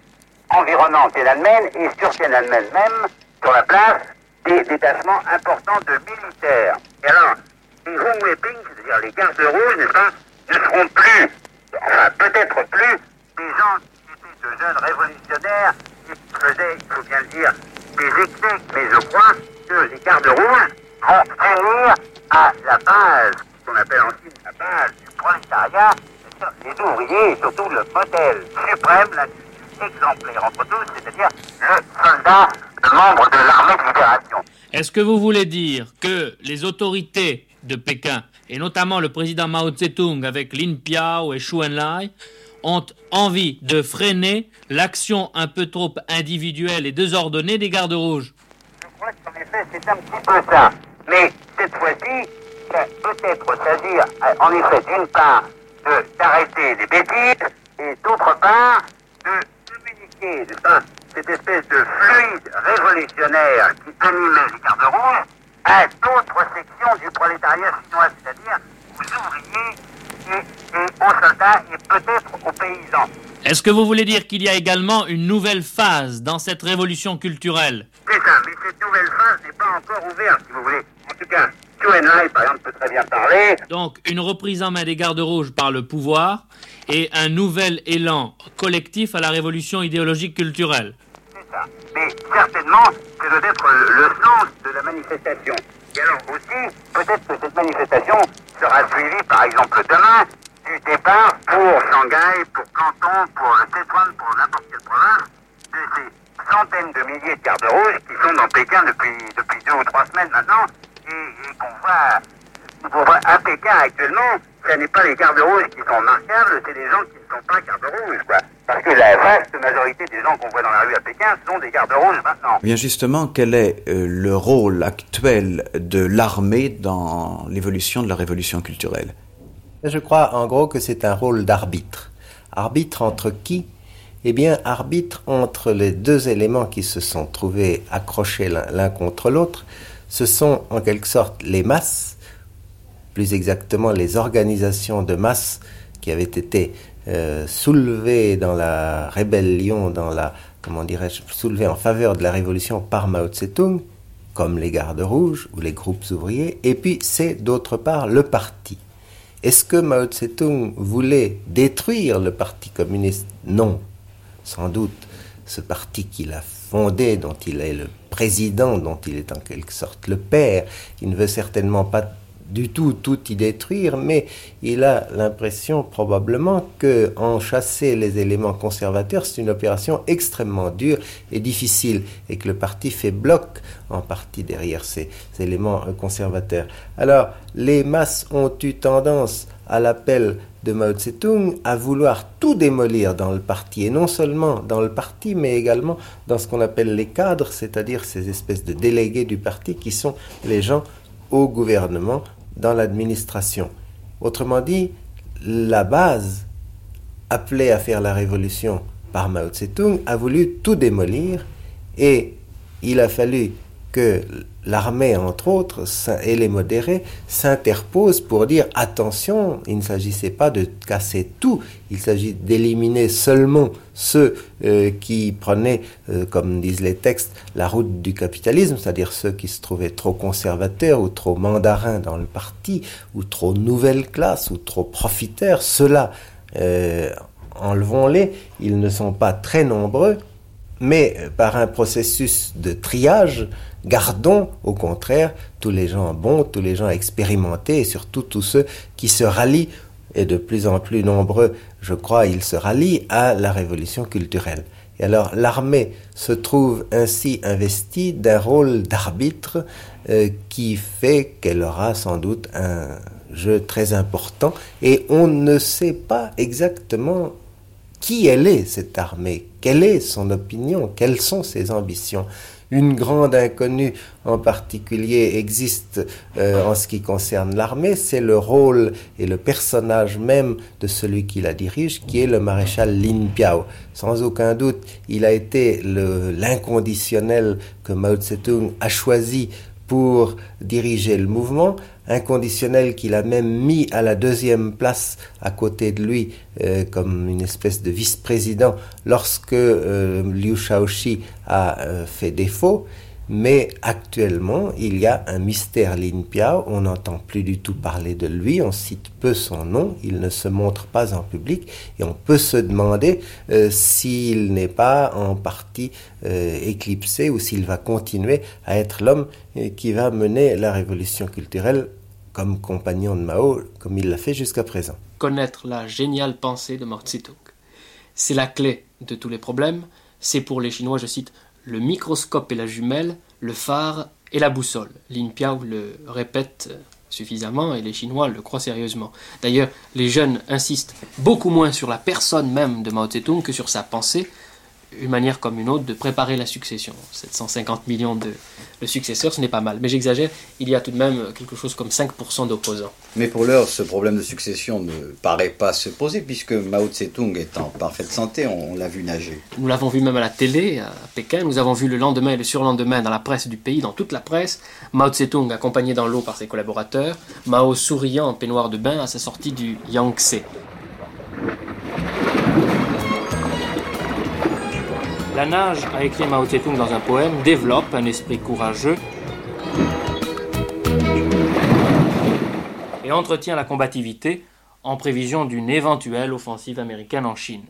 environnant Tiananmen et sur Tiananmen même, sur la place, des détachements importants de militaires. Et alors, les Hongwei Ping, c'est-à-dire les gardes rouges, ne seront plus, enfin peut-être plus, des gens qui étaient de jeunes révolutionnaires qui faisaient, il faut bien le dire, des excès. Mais je crois que les gardes rouges vont s'unir à la base, qu'on appelle ensuite la base du prolétariat, les ouvriers et surtout le modèle suprême, l'individu exemplaire entre tous, c'est-à-dire le soldat, le membre de l'armée de libération. Est-ce que vous voulez dire que les autorités de Pékin, et notamment le président Mao Tse-tung avec Lin Piao et Xu Enlai, ont envie de freiner l'action un peu trop individuelle et désordonnée des gardes rouges? Je crois qu'en effet, c'est un petit peu ça. Mais cette fois-ci, peut-être s'agir, en effet, d'une part, de- d'arrêter les bêtises, et d'autre part, de pas, cette espèce de fluide révolutionnaire qui animait les gardes rouges à d'autres sections du prolétariat chinois, c'est-à-dire aux ouvriers et, et aux soldats et peut-être aux paysans. Est-ce que vous voulez dire qu'il y a également une nouvelle phase dans cette révolution culturelle? C'est ça, mais cette nouvelle phase n'est pas encore ouverte, si vous voulez. En tout cas, Zhou Enlai, par exemple, peut très bien parler. Donc une reprise en main des gardes rouges par le pouvoir et un nouvel élan collectif à la révolution idéologique culturelle. C'est ça. Mais certainement, c'est peut-être le, le sens de la manifestation. Et alors aussi, peut-être que cette manifestation sera suivie, par exemple, demain, du départ pour Shanghai, pour Canton, pour Sichuan, pour n'importe quelle province, de ces centaines de milliers de gardes rouges qui sont dans Pékin depuis, depuis deux ou trois semaines maintenant, et, et qu'on voit, qu'on voit à Pékin actuellement, ce n'est pas les gardes rouges qui sont remarquables, c'est les gens qui ne sont pas gardes rouges, quoi. Parce que la vaste majorité des gens qu'on voit dans la rue à Pékin sont des gardes rouges maintenant. Bien justement, quel est euh, le rôle actuel de l'armée dans l'évolution de la révolution culturelle? Je crois en gros que c'est un rôle d'arbitre. Arbitre entre qui? Eh bien, arbitre entre les deux éléments qui se sont trouvés accrochés l'un contre l'autre. Ce sont en quelque sorte les masses, plus exactement les organisations de masse qui avaient été euh, soulevées dans la rébellion, dans la, comment dirais-je, soulevées en faveur de la révolution par Mao Tse-tung, comme les gardes rouges ou les groupes ouvriers, et puis c'est d'autre part le parti. Est-ce que Mao Tse-tung voulait détruire le Parti communiste? Non. Sans doute, ce parti qu'il a fondé, dont il est le président, dont il est en quelque sorte le père, il ne veut certainement pas du tout tout y détruire, mais il a l'impression probablement que en chasser les éléments conservateurs, c'est une opération extrêmement dure et difficile, et que le parti fait bloc en partie derrière ces, ces éléments euh, conservateurs. Alors, les masses ont eu tendance à l'appel de Mao Tse-tung à vouloir tout démolir dans le parti, et non seulement dans le parti, mais également dans ce qu'on appelle les cadres, c'est-à-dire ces espèces de délégués du parti qui sont les gens au gouvernement, dans l'administration. Autrement dit, la base appelée à faire la révolution par Mao Tse-tung a voulu tout démolir et il a fallu que l'armée, entre autres, et les modérés s'interposent pour dire attention, il ne s'agissait pas de casser tout, il s'agit d'éliminer seulement ceux euh, qui prenaient, euh, comme disent les textes, la route du capitalisme, c'est-à-dire ceux qui se trouvaient trop conservateurs ou trop mandarins dans le parti, ou trop nouvelle classe, ou trop profiteurs. Ceux-là, euh, enlevons-les, ils ne sont pas très nombreux, mais euh, par un processus de triage, gardons au contraire tous les gens bons, tous les gens expérimentés et surtout tous ceux qui se rallient, et de plus en plus nombreux, je crois, ils se rallient à la révolution culturelle. Et alors l'armée se trouve ainsi investie d'un rôle d'arbitre euh, qui fait qu'elle aura sans doute un jeu très important et on ne sait pas exactement qui elle est, cette armée, quelle est son opinion, quelles sont ses ambitions? Une grande inconnue en particulier existe euh, en ce qui concerne l'armée, c'est le rôle et le personnage même de celui qui la dirige, qui est le maréchal Lin Piao. Sans aucun doute, il a été l'inconditionnel que Mao Tse-tung a choisi pour diriger le mouvement, inconditionnel qu'il a même mis à la deuxième place à côté de lui euh, comme une espèce de vice-président lorsque euh, Liu Shaoxi a euh, fait défaut. Mais actuellement, il y a un mystère Lin Piao, on n'entend plus du tout parler de lui, on cite peu son nom, il ne se montre pas en public, et on peut se demander s'il n'est pas en partie éclipsé ou s'il va continuer à être l'homme qui va mener la révolution culturelle comme compagnon de Mao, comme il l'a fait jusqu'à présent. Connaître la géniale pensée de Mao. C'est la clé de tous les problèmes. C'est pour les Chinois, je cite, le microscope et la jumelle, le phare et la boussole. Lin Piao le répète suffisamment et les Chinois le croient sérieusement. D'ailleurs, les jeunes insistent beaucoup moins sur la personne même de Mao Tse-tung que sur sa pensée, une manière comme une autre de préparer la succession. 750 millions de, successeurs, ce n'est pas mal. Mais j'exagère, il y a tout de même quelque chose comme 5% d'opposants. Mais pour l'heure, ce problème de succession ne paraît pas se poser, puisque Mao Tse-tung est en parfaite santé, on, l'a vu nager. Nous l'avons vu même à la télé, à Pékin, nous avons vu le lendemain et le surlendemain dans la presse du pays, dans toute la presse, Mao Tse-tung accompagné dans l'eau par ses collaborateurs, Mao souriant en peignoir de bain à sa sortie du Yangtze. La nage, a écrit Mao Tse-tung dans un poème, développe un esprit courageux et entretient la combativité en prévision d'une éventuelle offensive américaine en Chine.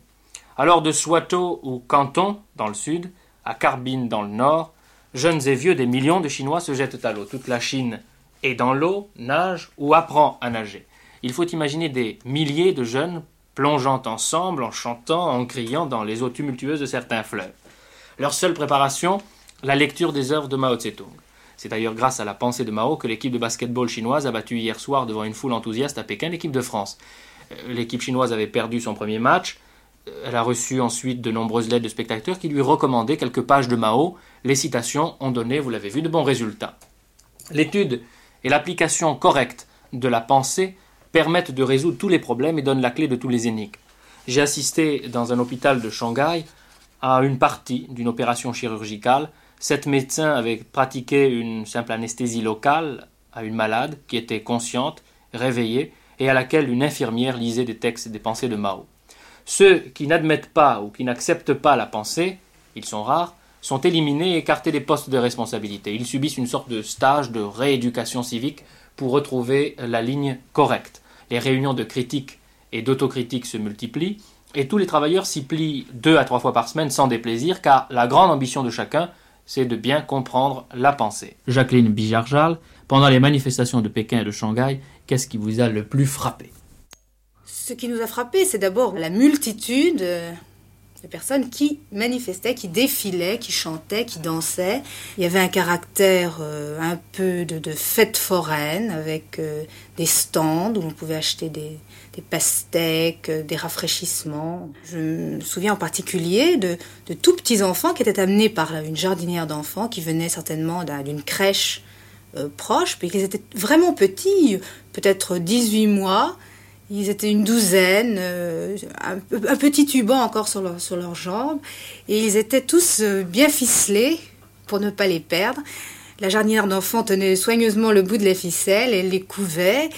Alors de Swatow ou Canton, dans le sud, à Carbine, dans le nord, jeunes et vieux, des millions de Chinois se jettent à l'eau. Toute la Chine est dans l'eau, nage ou apprend à nager. Il faut imaginer des milliers de jeunes plongeant ensemble, en chantant, en criant dans les eaux tumultueuses de certains fleuves. Leur seule préparation, la lecture des œuvres de Mao Tse-tung. C'est d'ailleurs grâce à la pensée de Mao que l'équipe de basketball chinoise a battu hier soir devant une foule enthousiaste à Pékin l'équipe de France. Euh, l'équipe chinoise avait perdu son premier match. Euh, elle a reçu ensuite de nombreuses lettres de spectateurs qui lui recommandaient quelques pages de Mao. Les citations ont donné, vous l'avez vu, de bons résultats. L'étude et l'application correcte de la pensée permettent de résoudre tous les problèmes et donnent la clé de tous les énigmes. J'ai assisté dans un hôpital de Shanghai à une partie d'une opération chirurgicale. Sept médecins avaient pratiqué une simple anesthésie locale à une malade qui était consciente, réveillée, et à laquelle une infirmière lisait des textes et des pensées de Mao. Ceux qui n'admettent pas ou qui n'acceptent pas la pensée, ils sont rares, sont éliminés et écartés des postes de responsabilité. Ils subissent une sorte de stage de rééducation civique pour retrouver la ligne correcte les réunions de critique et d'autocritique se multiplient, et tous les travailleurs s'y plient deux à trois fois par semaine sans déplaisir, car la grande ambition de chacun, c'est de bien comprendre la pensée. Jacqueline Bijarjal, pendant les manifestations de Pékin et de Shanghai, qu'est-ce qui vous a le plus frappé? Ce qui nous a frappé, c'est d'abord la multitude euh, de personnes qui manifestaient, qui défilaient, qui chantaient, qui dansaient. Il y avait un caractère euh, un peu de, fête foraine avec euh, des stands où on pouvait acheter des, pastèques, euh, des rafraîchissements. Je me souviens en particulier de, de tout petits enfants qui étaient amenés par une jardinière d'enfants qui venait certainement d'une crèche proche, puis qu'ils étaient vraiment petits, peut-être 18 mois, ils étaient une douzaine, euh, un, petit tuban encore sur, leurs jambes, et ils étaient tous euh, bien ficelés pour ne pas les perdre. La jardinière d'enfants tenait soigneusement le bout de la ficelle, elle les couvait,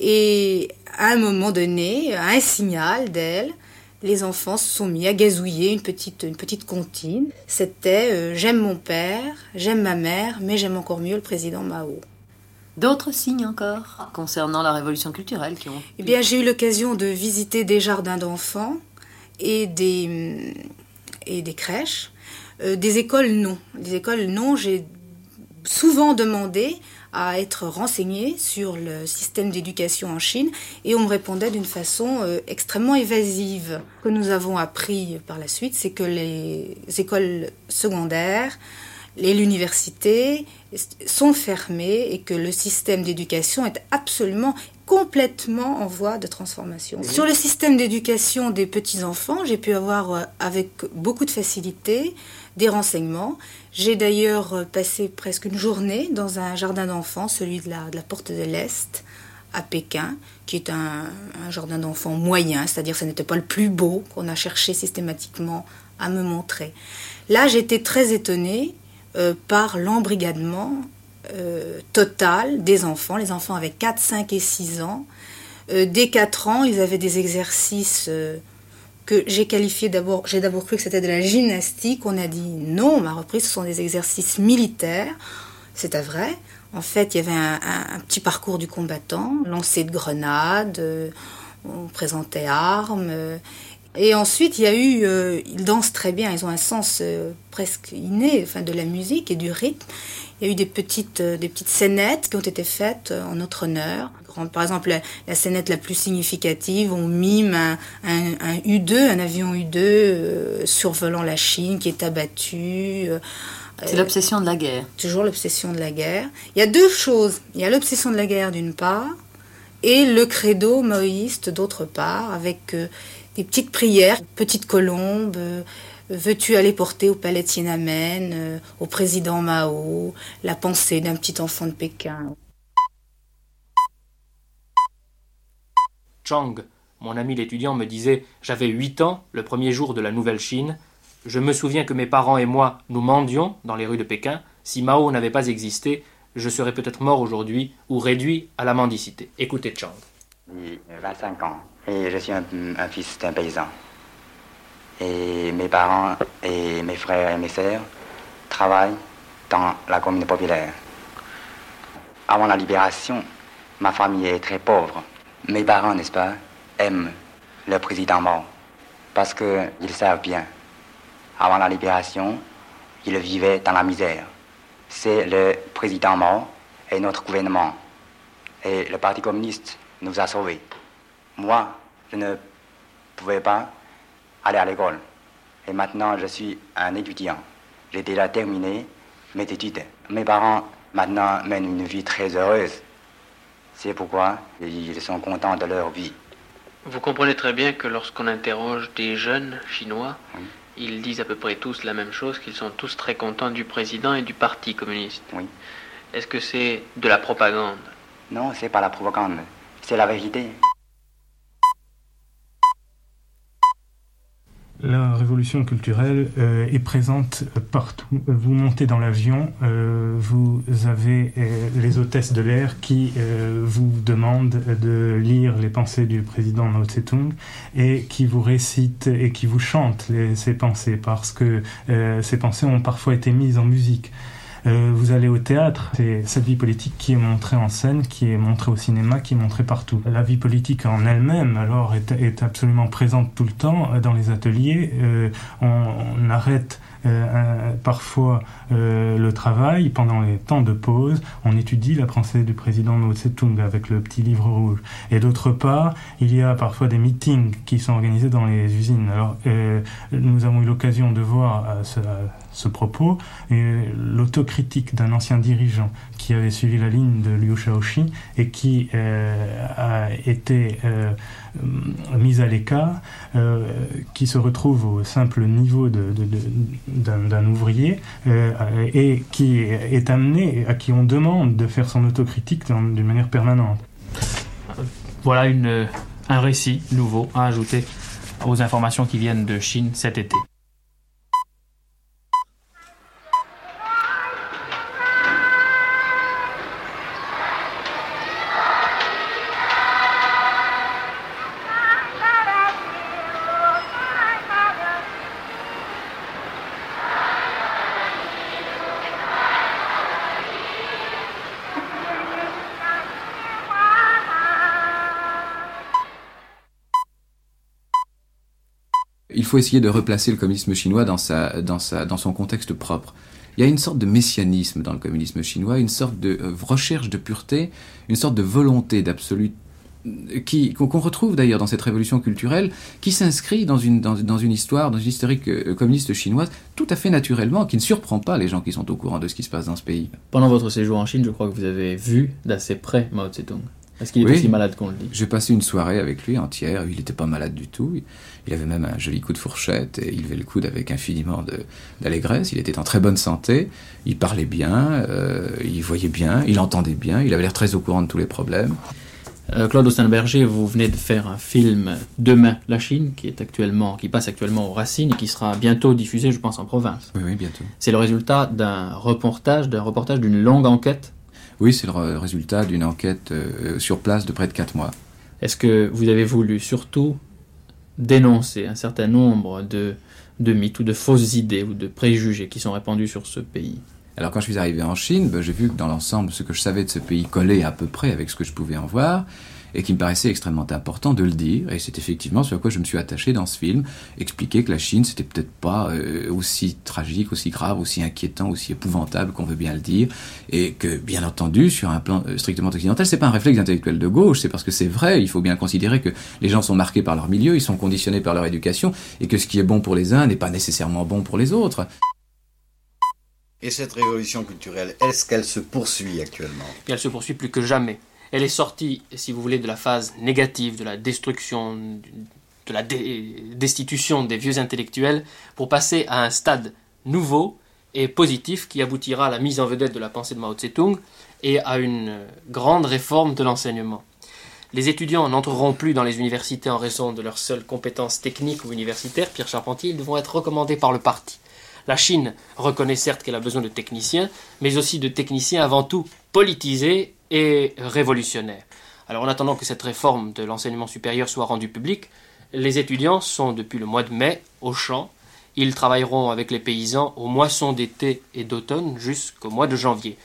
et à un moment donné, à un signal d'elle, les enfants se sont mis à gazouiller une petite, une petite comptine. C'était euh, J'aime mon père, j'aime ma mère, mais j'aime encore mieux le président Mao. D'autres signes encore concernant la révolution culturelle qui ont... Eh bien, j'ai eu l'occasion de visiter des jardins d'enfants et des, et des crèches. Euh, des écoles, non. Des écoles, non. J'ai souvent demandé à être renseigné sur le système d'éducation en Chine et on me répondait d'une façon euh, extrêmement évasive. Ce que nous avons appris par la suite, c'est que les écoles secondaires, l'université sont fermées et que le système d'éducation est absolument complètement en voie de transformation. Sur le système d'éducation des petits-enfants, j'ai pu avoir euh, avec beaucoup de facilité des renseignements. J'ai d'ailleurs euh, passé presque une journée dans un jardin d'enfants, celui de la, de la Porte de l'Est, à Pékin, qui est un, un jardin d'enfants moyen, c'est-à-dire que ce n'était pas le plus beau qu'on a cherché systématiquement à me montrer. Là, j'étais très étonnée euh, par l'embrigadement euh, total des enfants. Les enfants avaient 4, 5 et 6 ans. Euh, dès 4 ans, ils avaient des exercices que j'ai qualifiés d'abord, j'ai d'abord cru que c'était de la gymnastique. On a dit non, on m'a repris, ce sont des exercices militaires. C'était vrai. En fait, il y avait un, un, petit parcours du combattant, lancer de grenades, on présentait armes. Et ensuite, il y a eu, euh, ils dansent très bien, ils ont un sens euh, presque inné, enfin, de la musique et du rythme. Il y a eu des petites, euh, des petites scénettes qui ont été faites en notre honneur. Par exemple, la, la scénette la plus significative, on mime un, un, un U2, un avion U2 survolant la Chine qui est abattu. C'est l'obsession de la guerre. Toujours l'obsession de la guerre. Il y a deux choses. Il y a l'obsession de la guerre d'une part et le credo maoïste d'autre part, avec des petites prières, petite colombe, euh, veux-tu aller porter au palais de Tiananmen, euh, au président Mao, la pensée d'un petit enfant de Pékin? Chang, mon ami l'étudiant, me disait J'avais huit ans, le premier jour de la nouvelle Chine. Je me souviens que mes parents et moi, nous mendions dans les rues de Pékin. Si Mao n'avait pas existé, je serais peut-être mort aujourd'hui ou réduit à la mendicité. Écoutez Chang. 25 ans. Et je suis un, un fils d'un paysan. Et mes parents et mes frères et mes sœurs travaillent dans la commune populaire. Avant la libération, ma famille est très pauvre. Mes parents, n'est-ce pas, aiment le président mort parce qu'ils savent bien. Avant la libération, ils vivaient dans la misère. C'est le président mort et notre gouvernement. Et le Parti communiste nous a sauvés. Moi, je ne pouvais pas aller à l'école. Et maintenant, je suis un étudiant. J'ai déjà terminé mes études. Mes parents, maintenant, mènent une vie très heureuse. C'est pourquoi ils sont contents de leur vie. Vous comprenez très bien que lorsqu'on interroge des jeunes chinois, oui. ils disent à peu près tous la même chose, qu'ils sont tous très contents du président et du Parti communiste. Oui. Est-ce que c'est de la propagande? Non, c'est pas la propagande. C'est la vérité. La révolution culturelle euh, est présente partout. Vous montez dans l'avion, euh, vous avez euh, les hôtesses de l'air qui euh, vous demandent de lire les pensées du président Mao Tse-tung et qui vous récitent et qui vous chantent ces pensées parce que ces pensées ont parfois été mises en musique. Euh, vous allez au théâtre, c'est cette vie politique qui est montrée en scène, qui est montrée au cinéma, qui est montrée partout. La vie politique en elle-même, alors, est, absolument présente tout le temps dans les ateliers. Euh, on, arrête euh, parfois euh, le travail pendant les temps de pause. On étudie la pensée du président Mao Tse-tung avec le petit livre rouge. Et d'autre part, il y a parfois des meetings qui sont organisés dans les usines. Alors, euh, nous avons eu l'occasion de voir ce, ce propos l'autocritique d'un ancien dirigeant qui avait suivi la ligne de Liu Shaoxi et qui euh, a été euh, mise à l'écart, euh, qui se retrouve au simple niveau d'un ouvrier et qui est amené, à qui on demande de faire son autocritique d'une manière permanente. Voilà une, un récit nouveau à ajouter aux informations qui viennent de Chine cet été. Faut essayer de replacer le communisme chinois dans, sa, dans, sa, dans son contexte propre. Il y a une sorte de messianisme dans le communisme chinois, une sorte de euh, recherche de pureté, une sorte de volonté d'absolu qu'on retrouve d'ailleurs dans cette révolution culturelle, qui s'inscrit dans une, dans, dans une histoire, dans une historique euh, communiste chinoise, tout à fait naturellement, qui ne surprend pas les gens qui sont au courant de ce qui se passe dans ce pays. Pendant votre séjour en Chine, je crois que vous avez vu d'assez près Mao Tse-tung. Est-ce qu'il est Oui. aussi malade qu'on le dit J'ai passé une soirée avec lui entière, il n'était pas malade du tout, il avait même un joli coup de fourchette, et il levait le coude avec infiniment d'allégresse, il était en très bonne santé, il parlait bien, euh, il voyait bien, il entendait bien, il avait l'air très au courant de tous les problèmes. Euh, Claude Austenberger, vous venez de faire un film Demain la Chine, qui est actuellement, qui passe actuellement aux Racines et qui sera bientôt diffusé, je pense, en province. Oui, oui, bientôt. C'est le résultat d'un reportage, d'un reportage d'une longue enquête. Oui, c'est le résultat d'une enquête euh, sur place de près de 4 mois. Est-ce que vous avez voulu surtout dénoncer un certain nombre de, de mythes ou de fausses idées ou de préjugés qui sont répandus sur ce pays? Alors quand je suis arrivé en Chine, ben, j'ai vu que dans l'ensemble, ce que je savais de ce pays collait à peu près avec ce que je pouvais en voir, et qu'il me paraissait extrêmement important de le dire, et c'est effectivement sur quoi je me suis attaché dans ce film, expliquer que la Chine, c'était peut-être pas euh, aussi tragique, aussi grave, aussi inquiétant, aussi épouvantable qu'on veut bien le dire, et que, bien entendu, sur un plan euh, strictement occidental, c'est pas un réflexe intellectuel de gauche, c'est parce que c'est vrai, il faut bien considérer que les gens sont marqués par leur milieu, ils sont conditionnés par leur éducation, et que ce qui est bon pour les uns n'est pas nécessairement bon pour les autres. Et cette révolution culturelle, est-ce qu'elle se poursuit actuellement? Et elle se poursuit plus que jamais. Elle est sortie, si vous voulez, de la phase négative, de la destruction, de la destitution des vieux intellectuels, pour passer à un stade nouveau et positif qui aboutira à la mise en vedette de la pensée de Mao Tse-tung et à une grande réforme de l'enseignement. Les étudiants n'entreront plus dans les universités en raison de leurs seules compétences techniques ou universitaires, Pierre Charpentier, ils devront être recommandés par le parti. La Chine reconnaît certes qu'elle a besoin de techniciens, mais aussi de techniciens avant tout politisés et révolutionnaires. Alors en attendant que cette réforme de l'enseignement supérieur soit rendue publique, les étudiants sont depuis le mois de mai au champ. Ils travailleront avec les paysans aux moissons d'été et d'automne jusqu'au mois de janvier.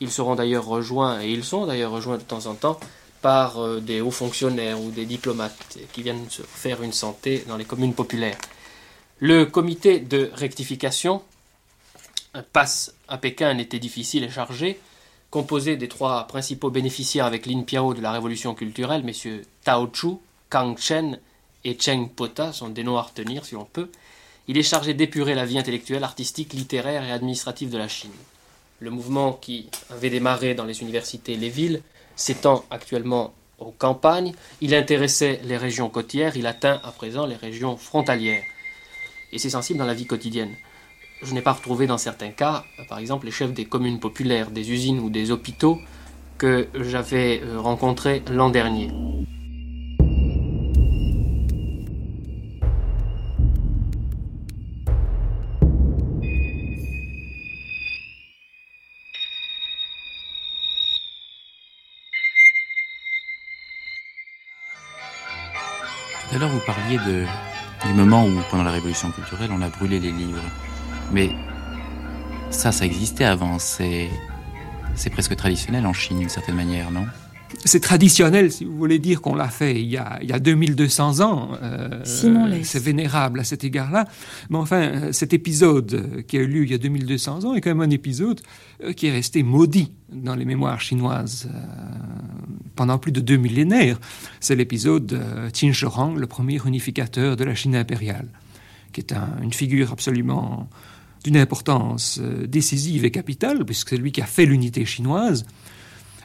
Ils seront d'ailleurs rejoints, et ils sont d'ailleurs rejoints de temps en temps, par euh, des hauts fonctionnaires ou des diplomates qui viennent se faire une santé dans les communes populaires. Le comité de rectification passe à Pékin un été difficile et chargé, composé des trois principaux bénéficiaires avec Lin Piao de la révolution culturelle, messieurs Tao Chu, Kang Chen et Cheng Pota, sont des noms à retenir si l'on peut. Il est chargé d'épurer la vie intellectuelle, artistique, littéraire et administrative de la Chine. Le mouvement qui avait démarré dans les universités et les villes s'étend actuellement aux campagnes. Il intéressait les régions côtières, il atteint à présent les régions frontalières. Et c'est sensible dans la vie quotidienne. Je n'ai pas retrouvé dans certains cas, euh, par exemple, les chefs des communes populaires, des usines ou des hôpitaux que j'avais euh, rencontrés l'an dernier. Tout à l'heure, vous parliez du moment où, pendant la révolution culturelle, on a brûlé les livres. Mais ça, ça existait avant. C'est, c'est presque traditionnel en Chine, d'une certaine manière, non? C'est traditionnel, si vous voulez dire qu'on l'a fait il y a, il y a 2200 ans. euh, c'est vénérable à cet égard-là. Mais enfin, euh, cet épisode euh, qui a eu lieu il y a 2200 ans est quand même un épisode euh, qui est resté maudit dans les mémoires chinoises euh, pendant plus de deux millénaires. C'est l'épisode de Qin Shi Huang, le premier unificateur de la Chine impériale, qui est un- une figure absolument d'une importance euh, décisive et capitale, puisque c'est lui qui a fait l'unité chinoise,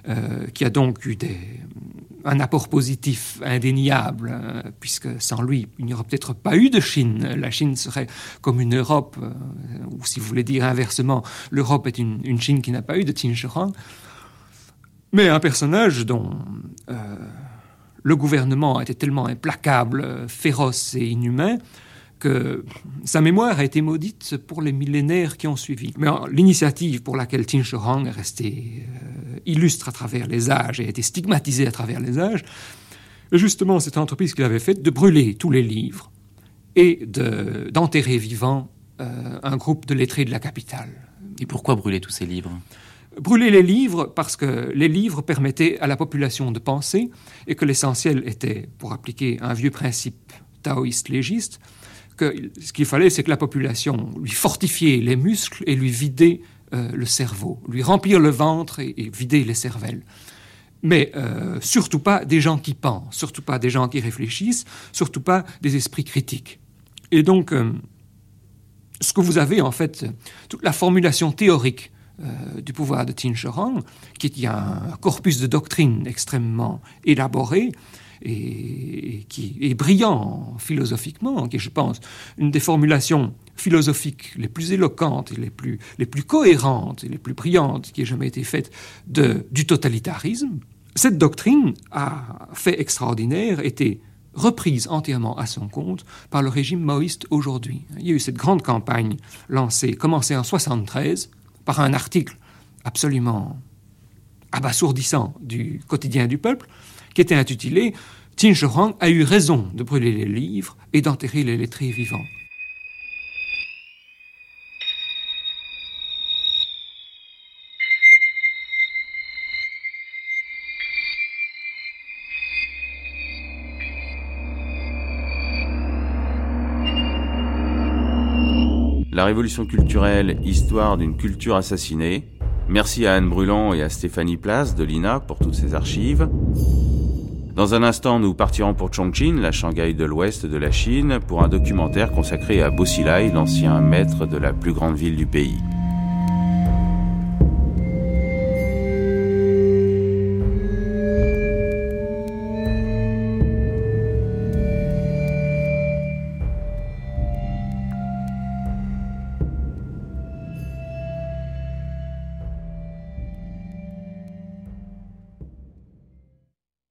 euh, qui a donc eu des, un apport positif indéniable, euh, puisque sans lui, il n'y aurait peut-être pas eu de Chine. La Chine serait comme une Europe, ou si vous voulez dire inversement, l'Europe est une, Chine qui n'a pas eu de Qin. Mais un personnage dont le gouvernement était tellement implacable, féroce et inhumain que sa mémoire a été maudite pour les millénaires qui ont suivi. Mais l'initiative pour laquelle Qin Shi Huang est resté euh, illustre à travers les âges et a été stigmatisé à travers les âges, est justement cette entreprise qu'il avait faite de brûler tous les livres et de- d'enterrer vivant euh, un groupe de lettrés de la capitale. Et pourquoi brûler tous ces livres? Brûler les livres parce que les livres permettaient à la population de penser et que l'essentiel était, pour appliquer un vieux principe taoïste légiste, ce qu'il fallait, c'est que la population lui fortifiait les muscles et lui vidait euh, le cerveau, lui remplir le ventre et, et vider les cervelles. Mais euh, surtout pas des gens qui pensent, surtout pas des gens qui réfléchissent, surtout pas des esprits critiques. Et donc, euh, ce que vous avez en fait, toute la formulation théorique du pouvoir de Tincherang, qui est un corpus de doctrine extrêmement élaboré, et, qui est brillant philosophiquement, qui est, je pense, une des formulations philosophiques les plus éloquentes et les plus, les plus cohérentes et les plus brillantes qui ait jamais été faite de, du totalitarisme, cette doctrine a fait extraordinaire, été reprise entièrement à son compte par le régime maoïste aujourd'hui. Il y a eu cette grande campagne lancée, commencée en 73, par un article absolument abasourdissant du quotidien du peuple, qui était intitulé Tincherang a eu raison de brûler les livres et d'enterrer les lettrés vivants. La révolution culturelle, histoire d'une culture assassinée. Merci à Anne Brulon et à Stéphanie Place de l'INA pour toutes ces archives. Dans un instant, nous partirons pour Chongqing, la Shanghai de l'ouest de la Chine, pour un documentaire consacré à Bo Xilai, l'ancien maître de la plus grande ville du pays.